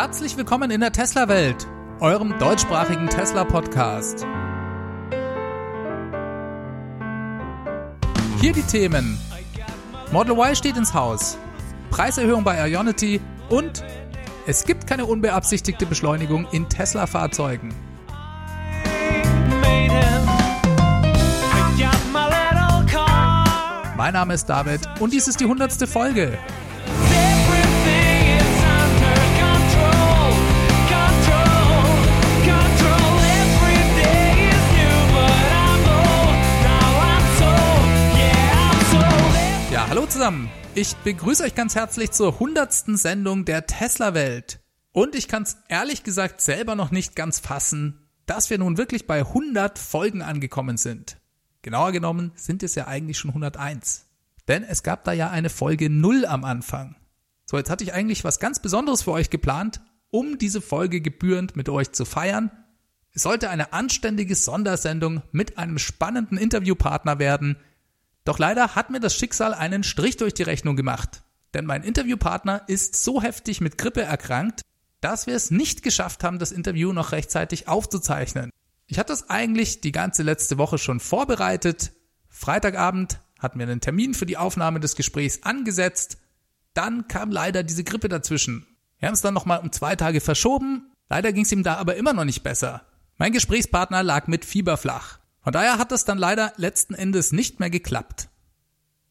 Herzlich willkommen in der Tesla-Welt, eurem deutschsprachigen Tesla-Podcast. Hier die Themen. Model Y steht ins Haus, Preiserhöhung bei Ionity und es gibt keine unbeabsichtigte Beschleunigung in Tesla-Fahrzeugen. Mein Name ist David und dies ist die hundertste Folge. Zusammen. Ich begrüße euch ganz herzlich zur hundertsten Sendung der Tesla-Welt. Und ich kann es ehrlich gesagt selber noch nicht ganz fassen, dass wir nun wirklich bei 100 Folgen angekommen sind. Genauer genommen sind es ja eigentlich schon 101. Denn es gab da ja eine Folge 0 am Anfang. So, jetzt hatte ich eigentlich was ganz Besonderes für euch geplant, um diese Folge gebührend mit euch zu feiern. Es sollte eine anständige Sondersendung mit einem spannenden Interviewpartner werden, doch leider hat mir das Schicksal einen Strich durch die Rechnung gemacht. Denn mein Interviewpartner ist so heftig mit Grippe erkrankt, dass wir es nicht geschafft haben, das Interview noch rechtzeitig aufzuzeichnen. Ich hatte es eigentlich die ganze letzte Woche schon vorbereitet. Freitagabend hatten wir einen Termin für die Aufnahme des Gesprächs angesetzt. Dann kam leider diese Grippe dazwischen. Wir haben es dann nochmal um zwei Tage verschoben. Leider ging es ihm da aber immer noch nicht besser. Mein Gesprächspartner lag mit Fieber flach. Von daher hat das dann leider letzten Endes nicht mehr geklappt.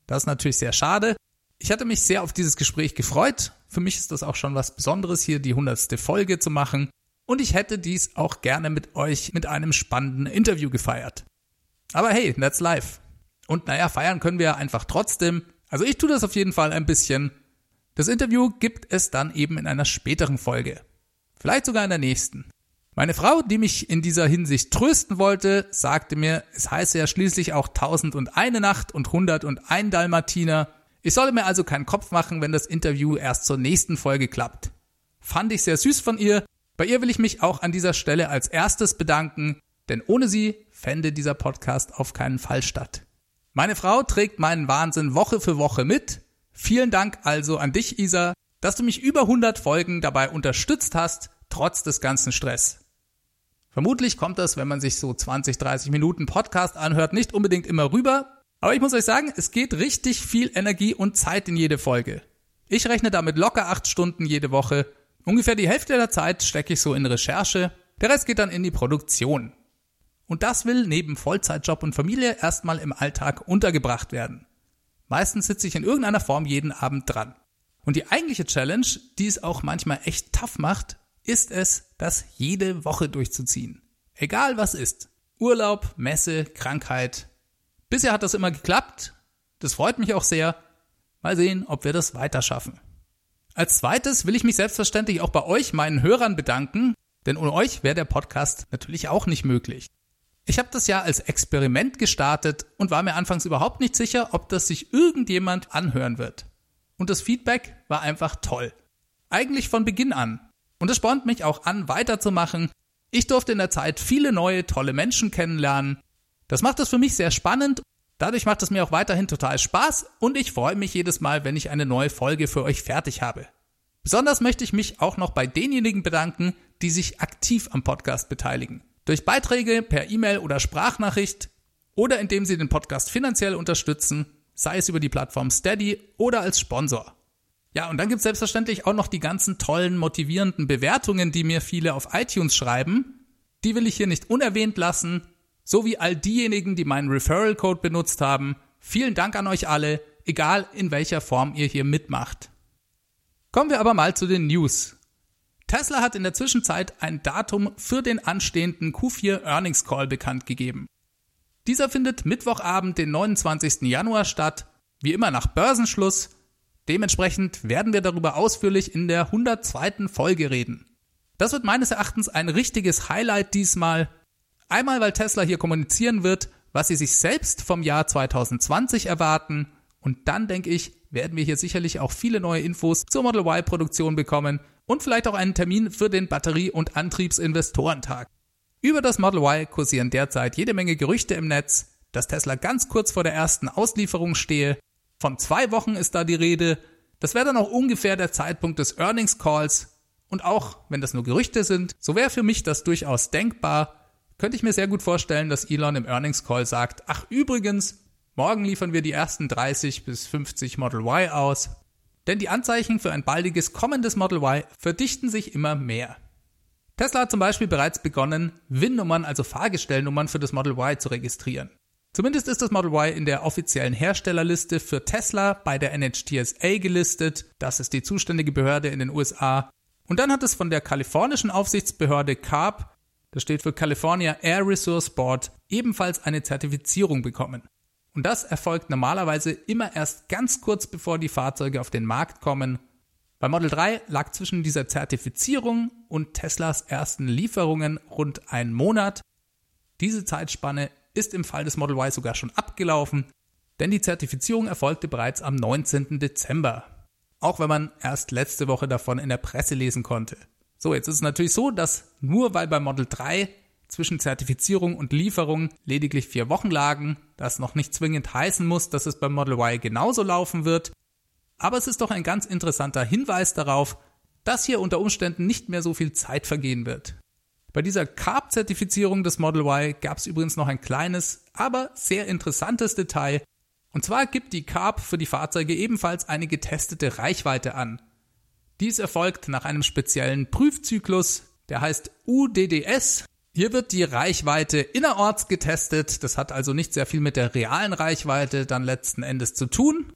Das ist natürlich sehr schade. Ich hatte mich sehr auf dieses Gespräch gefreut. Für mich ist das auch schon was Besonderes, hier die hundertste Folge zu machen. Und ich hätte dies auch gerne mit euch mit einem spannenden Interview gefeiert. Aber hey, that's life. Und naja, feiern können wir einfach trotzdem. Also ich tue das auf jeden Fall ein bisschen. Das Interview gibt es dann eben in einer späteren Folge. Vielleicht sogar in der nächsten. Meine Frau, die mich in dieser Hinsicht trösten wollte, sagte mir, es heiße ja schließlich auch tausend und eine Nacht und hundert und ein Dalmatiner. Ich solle mir also keinen Kopf machen, wenn das Interview erst zur nächsten Folge klappt. Fand ich sehr süß von ihr. Bei ihr will ich mich auch an dieser Stelle als erstes bedanken, denn ohne sie fände dieser Podcast auf keinen Fall statt. Meine Frau trägt meinen Wahnsinn Woche für Woche mit. Vielen Dank also an dich, Isa, dass du mich über 100 Folgen dabei unterstützt hast, trotz des ganzen Stress. Vermutlich kommt das, wenn man sich so 20, 30 Minuten Podcast anhört, nicht unbedingt immer rüber. Aber ich muss euch sagen, es geht richtig viel Energie und Zeit in jede Folge. Ich rechne damit locker acht Stunden jede Woche. Ungefähr die Hälfte der Zeit stecke ich so in Recherche. Der Rest geht dann in die Produktion. Und das will neben Vollzeitjob und Familie erstmal im Alltag untergebracht werden. Meistens sitze ich in irgendeiner Form jeden Abend dran. Und die eigentliche Challenge, die es auch manchmal echt tough macht, ist es, das jede Woche durchzuziehen. Egal was ist. Urlaub, Messe, Krankheit. Bisher hat das immer geklappt. Das freut mich auch sehr. Mal sehen, ob wir das weiter schaffen. Als zweites will ich mich selbstverständlich auch bei euch, meinen Hörern, bedanken, denn ohne euch wäre der Podcast natürlich auch nicht möglich. Ich habe das ja als Experiment gestartet und war mir anfangs überhaupt nicht sicher, ob das sich irgendjemand anhören wird. Und das Feedback war einfach toll. Eigentlich von Beginn an. Und es spornt mich auch an, weiterzumachen. Ich durfte in der Zeit viele neue, tolle Menschen kennenlernen. Das macht es für mich sehr spannend. Dadurch macht es mir auch weiterhin total Spaß und ich freue mich jedes Mal, wenn ich eine neue Folge für euch fertig habe. Besonders möchte ich mich auch noch bei denjenigen bedanken, die sich aktiv am Podcast beteiligen. Durch Beiträge per E-Mail oder Sprachnachricht oder indem sie den Podcast finanziell unterstützen, sei es über die Plattform Steady oder als Sponsor. Ja, und dann gibt's selbstverständlich auch noch die ganzen tollen, motivierenden Bewertungen, die mir viele auf iTunes schreiben. Die will ich hier nicht unerwähnt lassen. So wie all diejenigen, die meinen Referral-Code benutzt haben. Vielen Dank an euch alle, egal in welcher Form ihr hier mitmacht. Kommen wir aber mal zu den News. Tesla hat in der Zwischenzeit ein Datum für den anstehenden Q4 Earnings Call bekannt gegeben. Dieser findet Mittwochabend, den 29. Januar statt, wie immer nach Börsenschluss Dementsprechend werden wir darüber ausführlich in der 102. Folge reden. Das wird meines Erachtens ein richtiges Highlight diesmal. Einmal, weil Tesla hier kommunizieren wird, was sie sich selbst vom Jahr 2020 erwarten. Und dann, denke ich, werden wir hier sicherlich auch viele neue Infos zur Model Y-Produktion bekommen und vielleicht auch einen Termin für den Batterie- und Antriebsinvestorentag. Über das Model Y kursieren derzeit jede Menge Gerüchte im Netz, dass Tesla ganz kurz vor der ersten Auslieferung stehe von zwei Wochen ist da die Rede. Das wäre dann auch ungefähr der Zeitpunkt des Earnings Calls. Und auch wenn das nur Gerüchte sind, so wäre für mich das durchaus denkbar, könnte ich mir sehr gut vorstellen, dass Elon im Earnings Call sagt, ach übrigens, morgen liefern wir die ersten 30 bis 50 Model Y aus. Denn die Anzeichen für ein baldiges kommendes Model Y verdichten sich immer mehr. Tesla hat zum Beispiel bereits begonnen, WIN-Nummern, also Fahrgestellnummern für das Model Y zu registrieren. Zumindest ist das Model Y in der offiziellen Herstellerliste für Tesla bei der NHTSA gelistet. Das ist die zuständige Behörde in den USA. Und dann hat es von der kalifornischen Aufsichtsbehörde CARB, das steht für California Air Resource Board, ebenfalls eine Zertifizierung bekommen. Und das erfolgt normalerweise immer erst ganz kurz bevor die Fahrzeuge auf den Markt kommen. Bei Model 3 lag zwischen dieser Zertifizierung und Teslas ersten Lieferungen rund ein Monat. Diese Zeitspanne ist im Fall des Model Y sogar schon abgelaufen, denn die Zertifizierung erfolgte bereits am 19. Dezember. Auch wenn man erst letzte Woche davon in der Presse lesen konnte. So, jetzt ist es natürlich so, dass nur weil bei Model 3 zwischen Zertifizierung und Lieferung lediglich vier Wochen lagen, das noch nicht zwingend heißen muss, dass es beim Model Y genauso laufen wird. Aber es ist doch ein ganz interessanter Hinweis darauf, dass hier unter Umständen nicht mehr so viel Zeit vergehen wird. Bei dieser CARB-Zertifizierung des Model Y gab es übrigens noch ein kleines, aber sehr interessantes Detail. Und zwar gibt die CARB für die Fahrzeuge ebenfalls eine getestete Reichweite an. Dies erfolgt nach einem speziellen Prüfzyklus, der heißt UDDS. Hier wird die Reichweite innerorts getestet. Das hat also nicht sehr viel mit der realen Reichweite dann letzten Endes zu tun.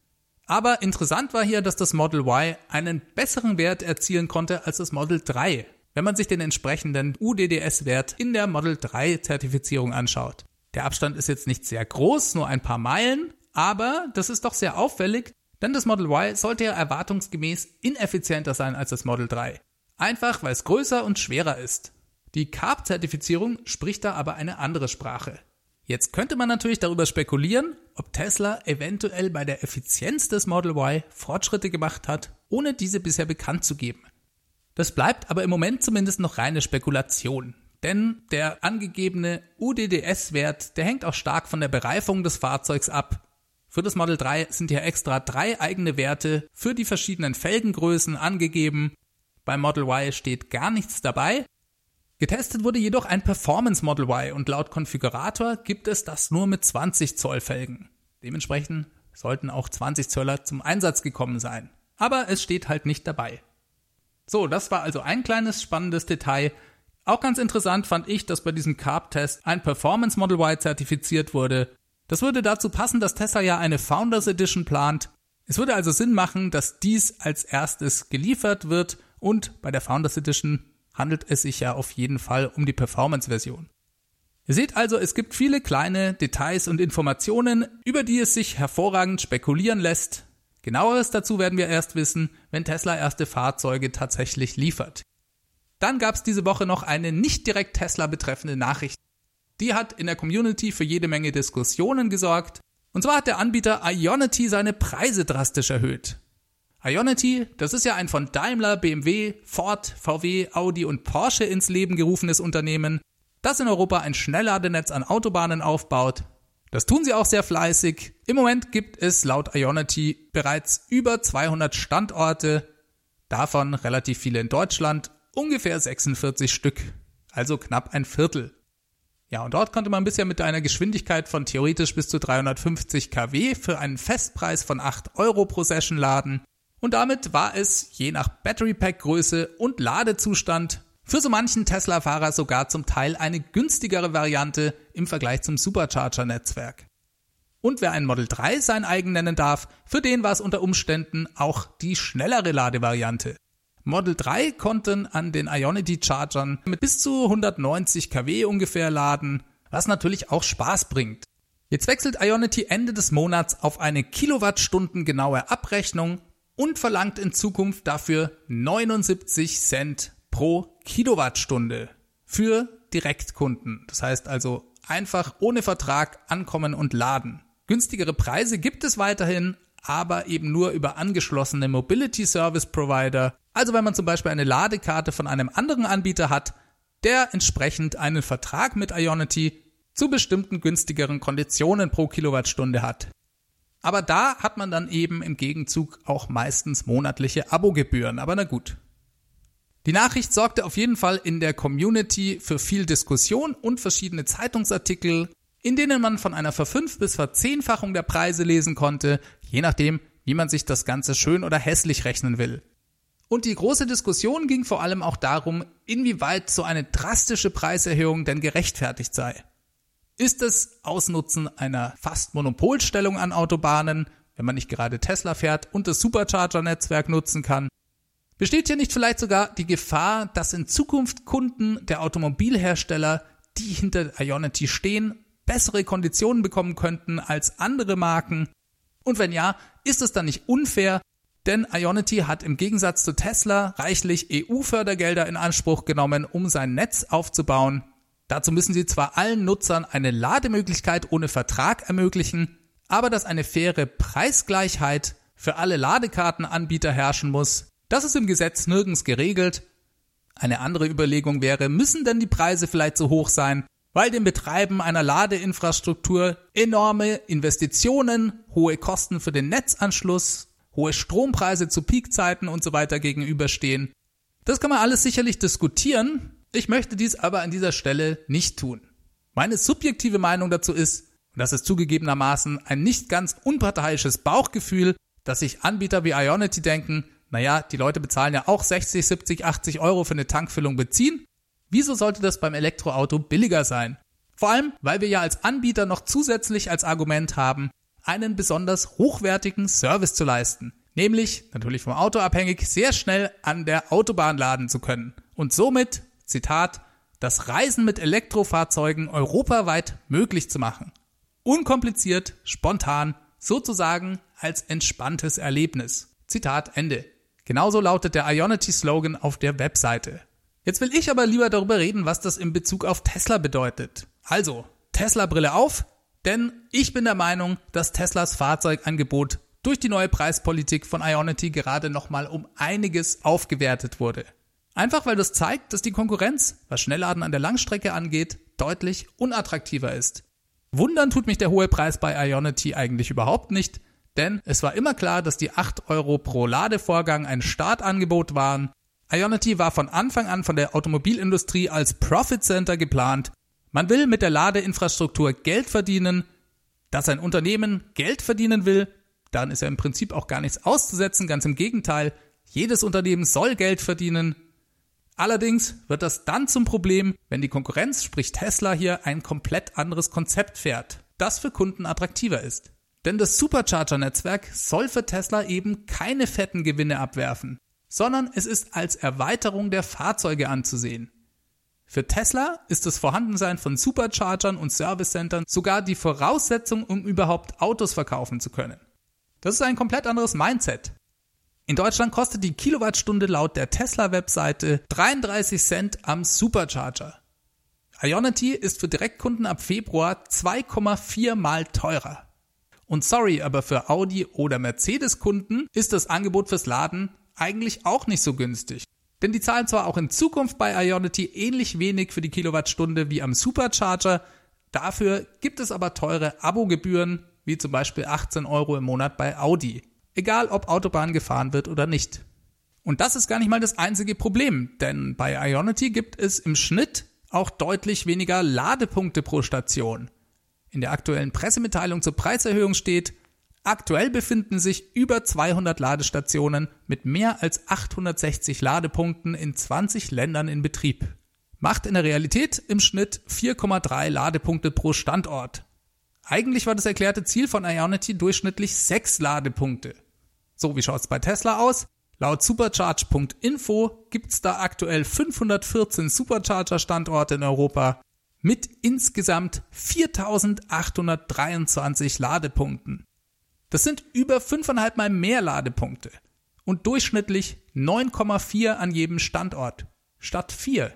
Aber interessant war hier, dass das Model Y einen besseren Wert erzielen konnte als das Model 3 wenn man sich den entsprechenden UDDS-Wert in der Model 3 Zertifizierung anschaut. Der Abstand ist jetzt nicht sehr groß, nur ein paar Meilen, aber das ist doch sehr auffällig, denn das Model Y sollte ja erwartungsgemäß ineffizienter sein als das Model 3. Einfach weil es größer und schwerer ist. Die CARB-Zertifizierung spricht da aber eine andere Sprache. Jetzt könnte man natürlich darüber spekulieren, ob Tesla eventuell bei der Effizienz des Model Y Fortschritte gemacht hat, ohne diese bisher bekannt zu geben. Das bleibt aber im Moment zumindest noch reine Spekulation. Denn der angegebene UDDS-Wert, der hängt auch stark von der Bereifung des Fahrzeugs ab. Für das Model 3 sind hier extra drei eigene Werte für die verschiedenen Felgengrößen angegeben. Beim Model Y steht gar nichts dabei. Getestet wurde jedoch ein Performance Model Y und laut Konfigurator gibt es das nur mit 20 Zoll Felgen. Dementsprechend sollten auch 20 Zöller zum Einsatz gekommen sein. Aber es steht halt nicht dabei. So, das war also ein kleines spannendes Detail. Auch ganz interessant fand ich, dass bei diesem Carb-Test ein Performance Model Y zertifiziert wurde. Das würde dazu passen, dass Tesla ja eine Founders Edition plant. Es würde also Sinn machen, dass dies als erstes geliefert wird und bei der Founders Edition handelt es sich ja auf jeden Fall um die Performance-Version. Ihr seht also, es gibt viele kleine Details und Informationen, über die es sich hervorragend spekulieren lässt. Genaueres dazu werden wir erst wissen, wenn Tesla erste Fahrzeuge tatsächlich liefert. Dann gab es diese Woche noch eine nicht direkt Tesla betreffende Nachricht. Die hat in der Community für jede Menge Diskussionen gesorgt. Und zwar hat der Anbieter Ionity seine Preise drastisch erhöht. Ionity, das ist ja ein von Daimler, BMW, Ford, VW, Audi und Porsche ins Leben gerufenes Unternehmen, das in Europa ein Schnellladenetz an Autobahnen aufbaut das tun sie auch sehr fleißig. Im Moment gibt es laut Ionity bereits über 200 Standorte, davon relativ viele in Deutschland, ungefähr 46 Stück, also knapp ein Viertel. Ja, und dort konnte man bisher mit einer Geschwindigkeit von theoretisch bis zu 350 kW für einen Festpreis von 8 Euro pro Session laden. Und damit war es je nach Battery Pack Größe und Ladezustand für so manchen Tesla-Fahrer sogar zum Teil eine günstigere Variante im Vergleich zum Supercharger-Netzwerk. Und wer ein Model 3 sein eigen nennen darf, für den war es unter Umständen auch die schnellere Ladevariante. Model 3 konnten an den Ionity Chargern mit bis zu 190 kW ungefähr laden, was natürlich auch Spaß bringt. Jetzt wechselt Ionity Ende des Monats auf eine Kilowattstunden genaue Abrechnung und verlangt in Zukunft dafür 79 Cent pro Kilowattstunde für Direktkunden. Das heißt also einfach ohne Vertrag ankommen und laden. Günstigere Preise gibt es weiterhin, aber eben nur über angeschlossene Mobility Service Provider. Also wenn man zum Beispiel eine Ladekarte von einem anderen Anbieter hat, der entsprechend einen Vertrag mit Ionity zu bestimmten günstigeren Konditionen pro Kilowattstunde hat. Aber da hat man dann eben im Gegenzug auch meistens monatliche Abogebühren. Aber na gut, Die Nachricht sorgte auf jeden Fall in der Community für viel Diskussion und verschiedene Zeitungsartikel, in denen man von einer Verfünf- bis Verzehnfachung der Preise lesen konnte, je nachdem, wie man sich das Ganze schön oder hässlich rechnen will. Und die große Diskussion ging vor allem auch darum, inwieweit so eine drastische Preiserhöhung denn gerechtfertigt sei. Ist es Ausnutzen einer fast Monopolstellung an Autobahnen, wenn man nicht gerade Tesla fährt und das Supercharger-Netzwerk nutzen kann? Besteht hier nicht vielleicht sogar die Gefahr, dass in Zukunft Kunden der Automobilhersteller, die hinter Ionity stehen, bessere Konditionen bekommen könnten als andere Marken? Und wenn ja, ist es dann nicht unfair, denn Ionity hat im Gegensatz zu Tesla reichlich EU-Fördergelder in Anspruch genommen, um sein Netz aufzubauen. Dazu müssen sie zwar allen Nutzern eine Lademöglichkeit ohne Vertrag ermöglichen, aber dass eine faire Preisgleichheit für alle Ladekartenanbieter herrschen muss, das ist im Gesetz nirgends geregelt. Eine andere Überlegung wäre, müssen denn die Preise vielleicht so hoch sein, weil dem Betreiben einer Ladeinfrastruktur enorme Investitionen, hohe Kosten für den Netzanschluss hohe Strompreise zu Peakzeiten und so weiter gegenüberstehen. Das kann man alles sicherlich diskutieren. Ich möchte dies aber an dieser Stelle nicht tun. Meine subjektive Meinung dazu ist, und das ist zugegebenermaßen ein nicht ganz unparteiisches Bauchgefühl, dass sich Anbieter wie Ionity denken, naja, die Leute bezahlen ja auch 60, 70, 80 Euro für eine Tankfüllung beziehen. Wieso sollte das beim Elektroauto billiger sein? Vor allem, weil wir ja als Anbieter noch zusätzlich als Argument haben, einen besonders hochwertigen Service zu leisten. Nämlich, natürlich vom Auto abhängig, sehr schnell an der Autobahn laden zu können. Und somit, Zitat, das Reisen mit Elektrofahrzeugen europaweit möglich zu machen. Unkompliziert, spontan, sozusagen als entspanntes Erlebnis. Zitat Ende. Genauso lautet der Ionity-Slogan auf der Webseite. Jetzt will ich aber lieber darüber reden, was das in Bezug auf Tesla bedeutet. Also, Tesla-Brille auf, denn ich bin der Meinung, dass Teslas Fahrzeugangebot durch die neue Preispolitik von Ionity gerade nochmal um einiges aufgewertet wurde. Einfach weil das zeigt, dass die Konkurrenz, was Schnellladen an der Langstrecke angeht, deutlich unattraktiver ist. Wundern tut mich der hohe Preis bei Ionity eigentlich überhaupt nicht, denn es war immer klar, dass die 8 Euro pro Ladevorgang ein Startangebot waren. Ionity war von Anfang an von der Automobilindustrie als Profit Center geplant man will mit der Ladeinfrastruktur Geld verdienen. Dass ein Unternehmen Geld verdienen will, dann ist ja im Prinzip auch gar nichts auszusetzen, ganz im Gegenteil. Jedes Unternehmen soll Geld verdienen. Allerdings wird das dann zum Problem, wenn die Konkurrenz, sprich Tesla hier, ein komplett anderes Konzept fährt, das für Kunden attraktiver ist. Denn das Supercharger-Netzwerk soll für Tesla eben keine fetten Gewinne abwerfen, sondern es ist als Erweiterung der Fahrzeuge anzusehen. Für Tesla ist das Vorhandensein von Superchargern und Servicecentern sogar die Voraussetzung, um überhaupt Autos verkaufen zu können. Das ist ein komplett anderes Mindset. In Deutschland kostet die Kilowattstunde laut der Tesla-Webseite 33 Cent am Supercharger. Ionity ist für Direktkunden ab Februar 2,4 mal teurer. Und sorry, aber für Audi oder Mercedes-Kunden ist das Angebot fürs Laden eigentlich auch nicht so günstig. Denn die zahlen zwar auch in Zukunft bei Ionity ähnlich wenig für die Kilowattstunde wie am Supercharger, dafür gibt es aber teure Abogebühren, wie zum Beispiel 18 Euro im Monat bei Audi. Egal ob Autobahn gefahren wird oder nicht. Und das ist gar nicht mal das einzige Problem, denn bei Ionity gibt es im Schnitt auch deutlich weniger Ladepunkte pro Station. In der aktuellen Pressemitteilung zur Preiserhöhung steht, Aktuell befinden sich über 200 Ladestationen mit mehr als 860 Ladepunkten in 20 Ländern in Betrieb. Macht in der Realität im Schnitt 4,3 Ladepunkte pro Standort. Eigentlich war das erklärte Ziel von Ionity durchschnittlich 6 Ladepunkte. So, wie schaut's bei Tesla aus? Laut supercharge.info gibt's da aktuell 514 Supercharger-Standorte in Europa mit insgesamt 4823 Ladepunkten. Das sind über fünfeinhalb Mal mehr Ladepunkte und durchschnittlich 9,4 an jedem Standort statt 4.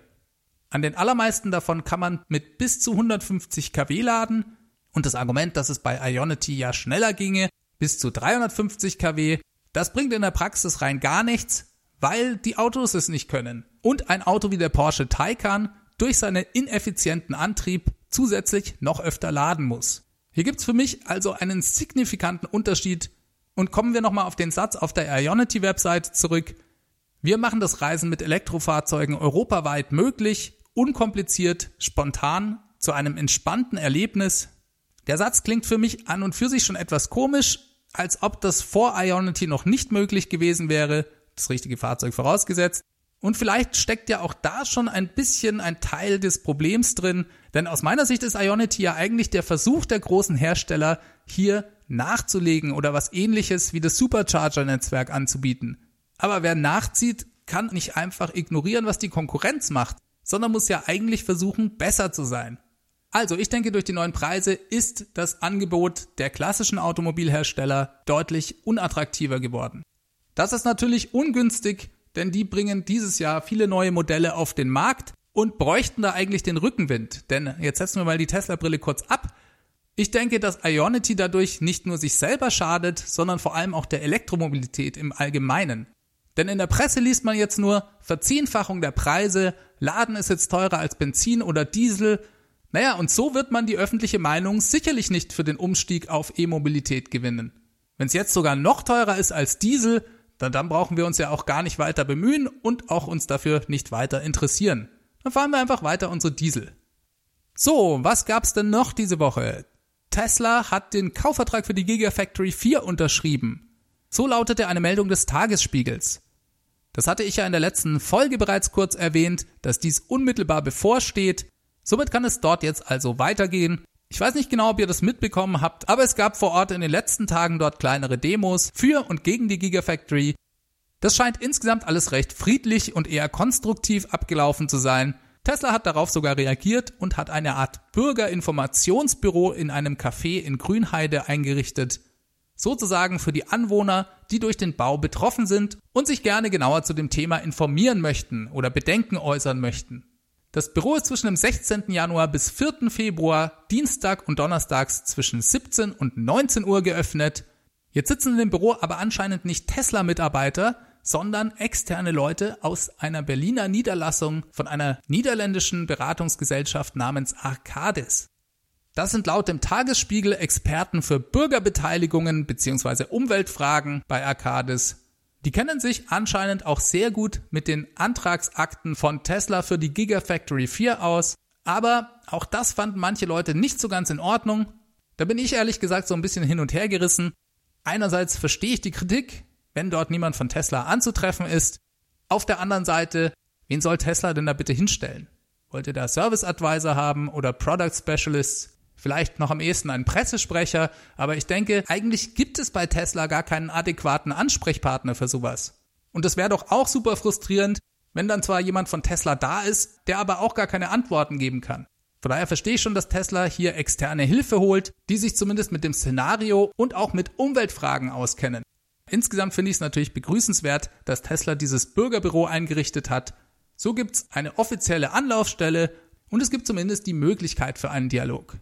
An den allermeisten davon kann man mit bis zu 150 kW laden und das Argument, dass es bei Ionity ja schneller ginge, bis zu 350 kW, das bringt in der Praxis rein gar nichts, weil die Autos es nicht können. Und ein Auto wie der Porsche Taycan durch seinen ineffizienten Antrieb zusätzlich noch öfter laden muss. Hier gibt's für mich also einen signifikanten Unterschied und kommen wir nochmal auf den Satz auf der Ionity-Website zurück. Wir machen das Reisen mit Elektrofahrzeugen europaweit möglich, unkompliziert, spontan, zu einem entspannten Erlebnis. Der Satz klingt für mich an und für sich schon etwas komisch, als ob das vor Ionity noch nicht möglich gewesen wäre, das richtige Fahrzeug vorausgesetzt. Und vielleicht steckt ja auch da schon ein bisschen ein Teil des Problems drin, denn aus meiner Sicht ist Ionity ja eigentlich der Versuch der großen Hersteller, hier nachzulegen oder was ähnliches wie das Supercharger-Netzwerk anzubieten. Aber wer nachzieht, kann nicht einfach ignorieren, was die Konkurrenz macht, sondern muss ja eigentlich versuchen, besser zu sein. Also, ich denke, durch die neuen Preise ist das Angebot der klassischen Automobilhersteller deutlich unattraktiver geworden. Das ist natürlich ungünstig, denn die bringen dieses Jahr viele neue Modelle auf den Markt und bräuchten da eigentlich den Rückenwind. Denn jetzt setzen wir mal die Tesla-Brille kurz ab. Ich denke, dass Ionity dadurch nicht nur sich selber schadet, sondern vor allem auch der Elektromobilität im Allgemeinen. Denn in der Presse liest man jetzt nur Verzehnfachung der Preise, Laden ist jetzt teurer als Benzin oder Diesel. Naja, und so wird man die öffentliche Meinung sicherlich nicht für den Umstieg auf E-Mobilität gewinnen. Wenn es jetzt sogar noch teurer ist als Diesel, dann, dann brauchen wir uns ja auch gar nicht weiter bemühen und auch uns dafür nicht weiter interessieren. Dann fahren wir einfach weiter unsere Diesel. So, was gab's denn noch diese Woche? Tesla hat den Kaufvertrag für die Gigafactory 4 unterschrieben. So lautete eine Meldung des Tagesspiegels. Das hatte ich ja in der letzten Folge bereits kurz erwähnt, dass dies unmittelbar bevorsteht. Somit kann es dort jetzt also weitergehen. Ich weiß nicht genau, ob ihr das mitbekommen habt, aber es gab vor Ort in den letzten Tagen dort kleinere Demos für und gegen die Gigafactory. Das scheint insgesamt alles recht friedlich und eher konstruktiv abgelaufen zu sein. Tesla hat darauf sogar reagiert und hat eine Art Bürgerinformationsbüro in einem Café in Grünheide eingerichtet. Sozusagen für die Anwohner, die durch den Bau betroffen sind und sich gerne genauer zu dem Thema informieren möchten oder Bedenken äußern möchten. Das Büro ist zwischen dem 16. Januar bis 4. Februar, Dienstag und Donnerstags zwischen 17 und 19 Uhr geöffnet. Jetzt sitzen in dem Büro aber anscheinend nicht Tesla-Mitarbeiter, sondern externe Leute aus einer Berliner Niederlassung von einer niederländischen Beratungsgesellschaft namens Arcadis. Das sind laut dem Tagesspiegel Experten für Bürgerbeteiligungen bzw. Umweltfragen bei Arcadis die kennen sich anscheinend auch sehr gut mit den Antragsakten von Tesla für die Gigafactory 4 aus, aber auch das fanden manche Leute nicht so ganz in Ordnung. Da bin ich ehrlich gesagt so ein bisschen hin und her gerissen. Einerseits verstehe ich die Kritik, wenn dort niemand von Tesla anzutreffen ist. Auf der anderen Seite, wen soll Tesla denn da bitte hinstellen? Wollt ihr da Service Advisor haben oder Product Specialists? Vielleicht noch am ehesten einen Pressesprecher, aber ich denke, eigentlich gibt es bei Tesla gar keinen adäquaten Ansprechpartner für sowas. Und es wäre doch auch super frustrierend, wenn dann zwar jemand von Tesla da ist, der aber auch gar keine Antworten geben kann. Von daher verstehe ich schon, dass Tesla hier externe Hilfe holt, die sich zumindest mit dem Szenario und auch mit Umweltfragen auskennen. Insgesamt finde ich es natürlich begrüßenswert, dass Tesla dieses Bürgerbüro eingerichtet hat. So gibt es eine offizielle Anlaufstelle und es gibt zumindest die Möglichkeit für einen Dialog.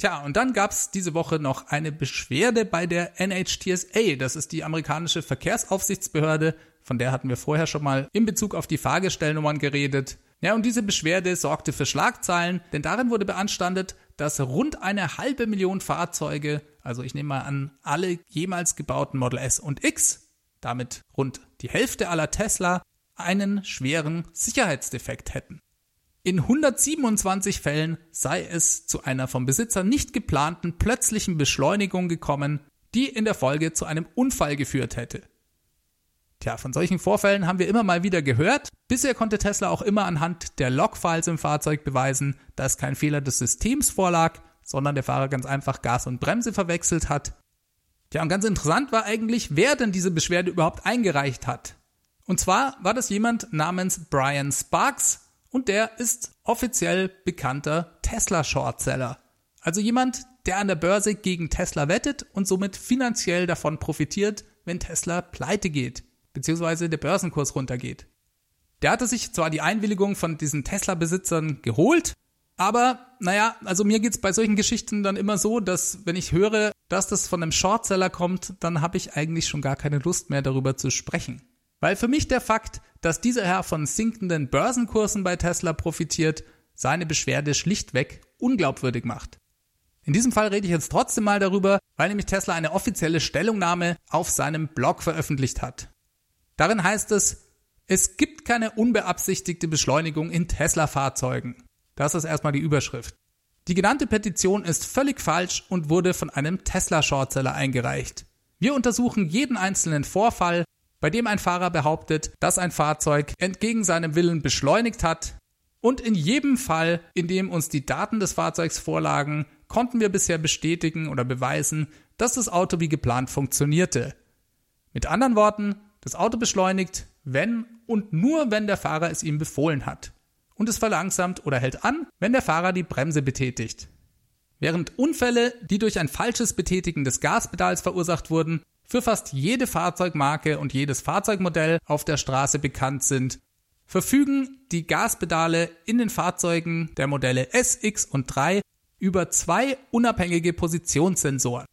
Tja, und dann gab's diese Woche noch eine Beschwerde bei der NHTSA. Das ist die amerikanische Verkehrsaufsichtsbehörde. Von der hatten wir vorher schon mal in Bezug auf die Fahrgestellnummern geredet. Ja, und diese Beschwerde sorgte für Schlagzeilen, denn darin wurde beanstandet, dass rund eine halbe Million Fahrzeuge, also ich nehme mal an, alle jemals gebauten Model S und X, damit rund die Hälfte aller Tesla, einen schweren Sicherheitsdefekt hätten. In 127 Fällen sei es zu einer vom Besitzer nicht geplanten plötzlichen Beschleunigung gekommen, die in der Folge zu einem Unfall geführt hätte. Tja, von solchen Vorfällen haben wir immer mal wieder gehört. Bisher konnte Tesla auch immer anhand der Logfiles im Fahrzeug beweisen, dass kein Fehler des Systems vorlag, sondern der Fahrer ganz einfach Gas und Bremse verwechselt hat. Tja, und ganz interessant war eigentlich, wer denn diese Beschwerde überhaupt eingereicht hat. Und zwar war das jemand namens Brian Sparks, und der ist offiziell bekannter Tesla-Shortseller. Also jemand, der an der Börse gegen Tesla wettet und somit finanziell davon profitiert, wenn Tesla pleite geht, beziehungsweise der Börsenkurs runtergeht. Der hatte sich zwar die Einwilligung von diesen Tesla-Besitzern geholt, aber naja, also mir geht's bei solchen Geschichten dann immer so, dass wenn ich höre, dass das von einem Shortseller kommt, dann habe ich eigentlich schon gar keine Lust mehr darüber zu sprechen. Weil für mich der Fakt, dass dieser Herr von sinkenden Börsenkursen bei Tesla profitiert, seine Beschwerde schlichtweg unglaubwürdig macht. In diesem Fall rede ich jetzt trotzdem mal darüber, weil nämlich Tesla eine offizielle Stellungnahme auf seinem Blog veröffentlicht hat. Darin heißt es, Es gibt keine unbeabsichtigte Beschleunigung in Tesla-Fahrzeugen. Das ist erstmal die Überschrift. Die genannte Petition ist völlig falsch und wurde von einem Tesla-Shortseller eingereicht. Wir untersuchen jeden einzelnen Vorfall, bei dem ein Fahrer behauptet, dass ein Fahrzeug entgegen seinem Willen beschleunigt hat. Und in jedem Fall, in dem uns die Daten des Fahrzeugs vorlagen, konnten wir bisher bestätigen oder beweisen, dass das Auto wie geplant funktionierte. Mit anderen Worten, das Auto beschleunigt, wenn und nur wenn der Fahrer es ihm befohlen hat. Und es verlangsamt oder hält an, wenn der Fahrer die Bremse betätigt. Während Unfälle, die durch ein falsches Betätigen des Gaspedals verursacht wurden, für fast jede Fahrzeugmarke und jedes Fahrzeugmodell auf der Straße bekannt sind, verfügen die Gaspedale in den Fahrzeugen der Modelle S, X und 3 über zwei unabhängige Positionssensoren.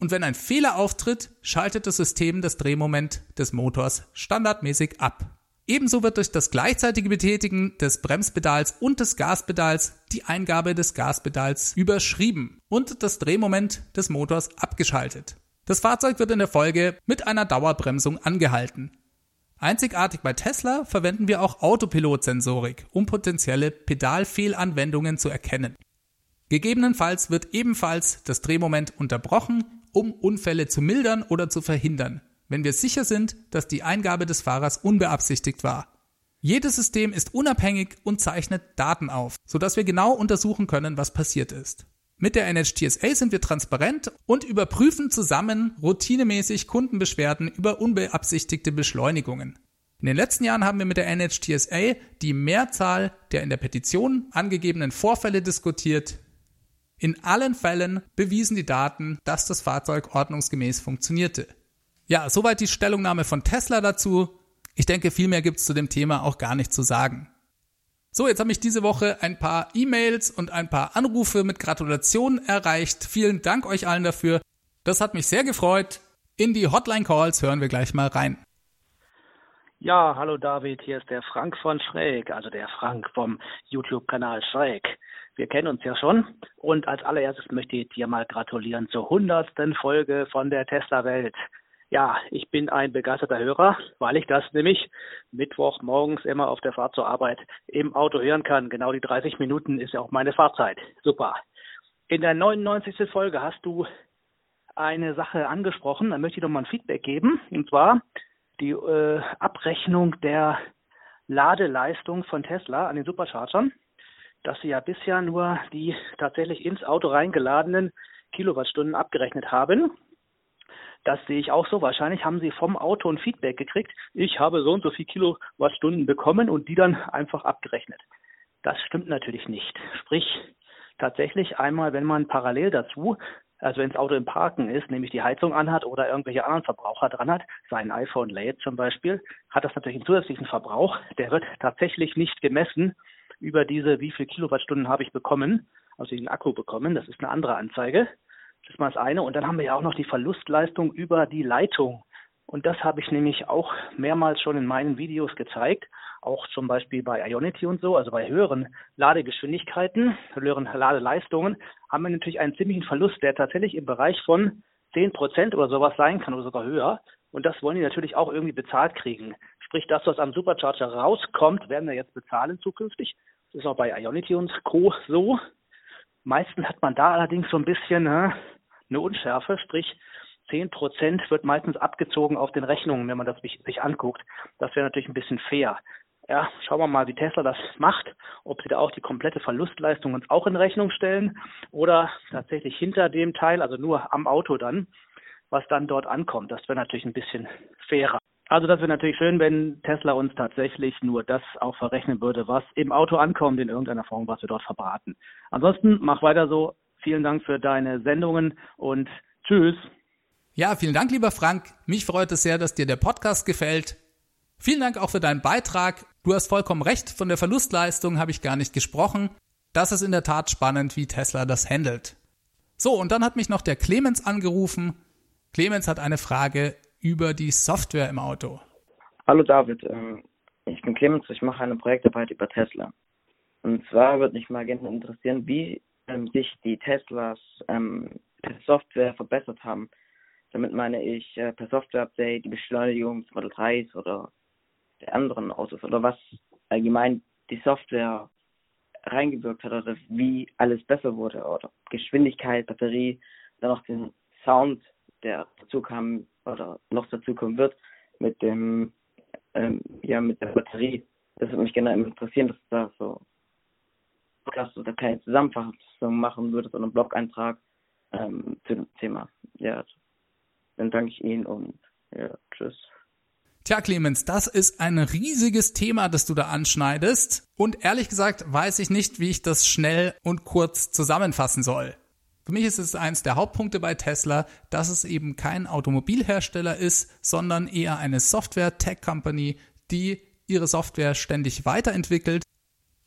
Und wenn ein Fehler auftritt, schaltet das System das Drehmoment des Motors standardmäßig ab. Ebenso wird durch das gleichzeitige Betätigen des Bremspedals und des Gaspedals die Eingabe des Gaspedals überschrieben und das Drehmoment des Motors abgeschaltet. Das Fahrzeug wird in der Folge mit einer Dauerbremsung angehalten. Einzigartig bei Tesla verwenden wir auch Autopilot-Sensorik, um potenzielle Pedalfehlanwendungen zu erkennen. Gegebenenfalls wird ebenfalls das Drehmoment unterbrochen um Unfälle zu mildern oder zu verhindern, wenn wir sicher sind, dass die Eingabe des Fahrers unbeabsichtigt war. Jedes System ist unabhängig und zeichnet Daten auf, sodass wir genau untersuchen können, was passiert ist. Mit der NHTSA sind wir transparent und überprüfen zusammen routinemäßig Kundenbeschwerden über unbeabsichtigte Beschleunigungen. In den letzten Jahren haben wir mit der NHTSA die Mehrzahl der in der Petition angegebenen Vorfälle diskutiert, in allen Fällen bewiesen die Daten, dass das Fahrzeug ordnungsgemäß funktionierte. Ja, soweit die Stellungnahme von Tesla dazu. Ich denke, viel mehr gibt es zu dem Thema auch gar nicht zu sagen. So, jetzt habe ich diese Woche ein paar E-Mails und ein paar Anrufe mit Gratulationen erreicht. Vielen Dank euch allen dafür. Das hat mich sehr gefreut. In die Hotline Calls hören wir gleich mal rein. Ja, hallo David, hier ist der Frank von Schräg, also der Frank vom YouTube-Kanal Schräg. Wir kennen uns ja schon. Und als allererstes möchte ich dir mal gratulieren zur hundertsten Folge von der Tesla-Welt. Ja, ich bin ein begeisterter Hörer, weil ich das nämlich Mittwoch morgens immer auf der Fahrt zur Arbeit im Auto hören kann. Genau die 30 Minuten ist ja auch meine Fahrzeit. Super. In der 99. Folge hast du eine Sache angesprochen. Da möchte ich doch mal ein Feedback geben. Und zwar die äh, Abrechnung der Ladeleistung von Tesla an den Superchargern dass sie ja bisher nur die tatsächlich ins Auto reingeladenen Kilowattstunden abgerechnet haben. Das sehe ich auch so. Wahrscheinlich haben sie vom Auto ein Feedback gekriegt. Ich habe so und so viel Kilowattstunden bekommen und die dann einfach abgerechnet. Das stimmt natürlich nicht. Sprich, tatsächlich einmal, wenn man parallel dazu, also wenn das Auto im Parken ist, nämlich die Heizung anhat oder irgendwelche anderen Verbraucher dran hat, sein iPhone lädt zum Beispiel, hat das natürlich einen zusätzlichen Verbrauch. Der wird tatsächlich nicht gemessen über diese, wie viel Kilowattstunden habe ich bekommen, also den Akku bekommen. Das ist eine andere Anzeige. Ist mal das eine. Und dann haben wir ja auch noch die Verlustleistung über die Leitung. Und das habe ich nämlich auch mehrmals schon in meinen Videos gezeigt, auch zum Beispiel bei Ionity und so, also bei höheren Ladegeschwindigkeiten, höheren Ladeleistungen, haben wir natürlich einen ziemlichen Verlust, der tatsächlich im Bereich von 10 Prozent oder sowas sein kann oder sogar höher. Und das wollen die natürlich auch irgendwie bezahlt kriegen. Sprich, das, was am Supercharger rauskommt, werden wir jetzt bezahlen zukünftig. Das ist auch bei Ionity und Co. so. Meistens hat man da allerdings so ein bisschen ne, eine Unschärfe, sprich 10% wird meistens abgezogen auf den Rechnungen, wenn man das sich, sich anguckt. Das wäre natürlich ein bisschen fair. Ja, schauen wir mal, wie Tesla das macht, ob sie da auch die komplette Verlustleistung uns auch in Rechnung stellen oder tatsächlich hinter dem Teil, also nur am Auto dann, was dann dort ankommt. Das wäre natürlich ein bisschen fairer. Also das wäre natürlich schön, wenn Tesla uns tatsächlich nur das auch verrechnen würde, was im Auto ankommt in irgendeiner Form, was wir dort verbraten. Ansonsten mach weiter so. Vielen Dank für deine Sendungen und tschüss. Ja, vielen Dank, lieber Frank. Mich freut es sehr, dass dir der Podcast gefällt. Vielen Dank auch für deinen Beitrag. Du hast vollkommen recht, von der Verlustleistung habe ich gar nicht gesprochen. Das ist in der Tat spannend, wie Tesla das handelt. So, und dann hat mich noch der Clemens angerufen. Clemens hat eine Frage über die Software im Auto. Hallo David, ähm, ich bin Clemens, ich mache eine Projektarbeit über Tesla. Und zwar würde mich mal gerne interessieren, wie ähm, sich die Teslas ähm, per Software verbessert haben. Damit meine ich äh, per Software-Update die Beschleunigung des Model 3s oder der anderen Autos oder was allgemein die Software reingewirkt hat oder wie alles besser wurde oder Geschwindigkeit, Batterie, dann noch den Sound, der dazu kam oder noch dazu kommen wird mit dem ähm, ja mit der Batterie. Das würde mich gerne interessieren, dass da so dass du da keine Zusammenfassung machen würdest oder einen Blog-Eintrag ähm, zu dem Thema. Ja, dann danke ich Ihnen und ja, tschüss. Tja, Clemens, das ist ein riesiges Thema, das du da anschneidest. Und ehrlich gesagt weiß ich nicht, wie ich das schnell und kurz zusammenfassen soll. Für mich ist es eins der Hauptpunkte bei Tesla, dass es eben kein Automobilhersteller ist, sondern eher eine Software-Tech-Company, die ihre Software ständig weiterentwickelt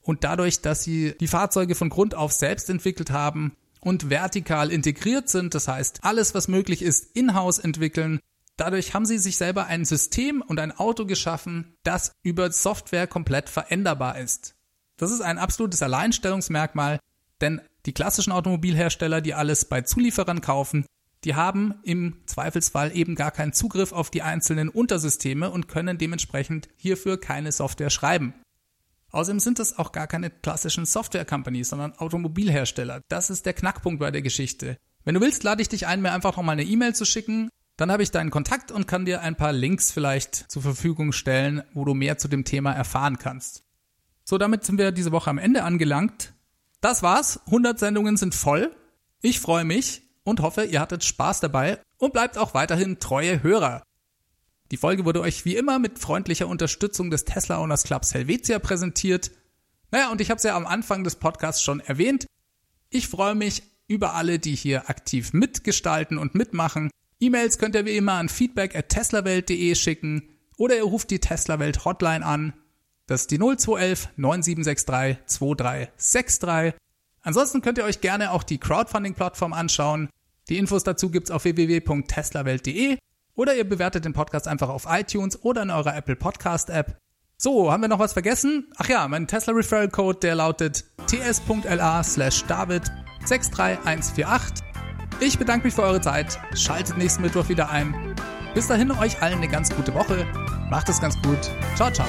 und dadurch, dass sie die Fahrzeuge von Grund auf selbst entwickelt haben und vertikal integriert sind, das heißt alles, was möglich ist, in-house entwickeln, Dadurch haben sie sich selber ein System und ein Auto geschaffen, das über Software komplett veränderbar ist. Das ist ein absolutes Alleinstellungsmerkmal, denn die klassischen Automobilhersteller, die alles bei Zulieferern kaufen, die haben im Zweifelsfall eben gar keinen Zugriff auf die einzelnen Untersysteme und können dementsprechend hierfür keine Software schreiben. Außerdem sind es auch gar keine klassischen Software-Companies, sondern Automobilhersteller. Das ist der Knackpunkt bei der Geschichte. Wenn du willst, lade ich dich ein, mir einfach nochmal eine E-Mail zu schicken dann habe ich deinen Kontakt und kann dir ein paar Links vielleicht zur Verfügung stellen, wo du mehr zu dem Thema erfahren kannst. So, damit sind wir diese Woche am Ende angelangt. Das war's. 100 Sendungen sind voll. Ich freue mich und hoffe, ihr hattet Spaß dabei und bleibt auch weiterhin treue Hörer. Die Folge wurde euch wie immer mit freundlicher Unterstützung des Tesla Owners Clubs Helvetia präsentiert. Naja, und ich habe es ja am Anfang des Podcasts schon erwähnt. Ich freue mich über alle, die hier aktiv mitgestalten und mitmachen. E-Mails könnt ihr wie immer an feedback at teslawelt.de schicken oder ihr ruft die Teslawelt Hotline an. Das ist die 0211 9763 2363. Ansonsten könnt ihr euch gerne auch die Crowdfunding-Plattform anschauen. Die Infos dazu gibt's auf www.teslawelt.de oder ihr bewertet den Podcast einfach auf iTunes oder in eurer Apple Podcast App. So, haben wir noch was vergessen? Ach ja, mein Tesla Referral Code, der lautet ts.la slash david 63148. Ich bedanke mich für eure Zeit. Schaltet nächsten Mittwoch wieder ein. Bis dahin euch allen eine ganz gute Woche. Macht es ganz gut. Ciao, ciao.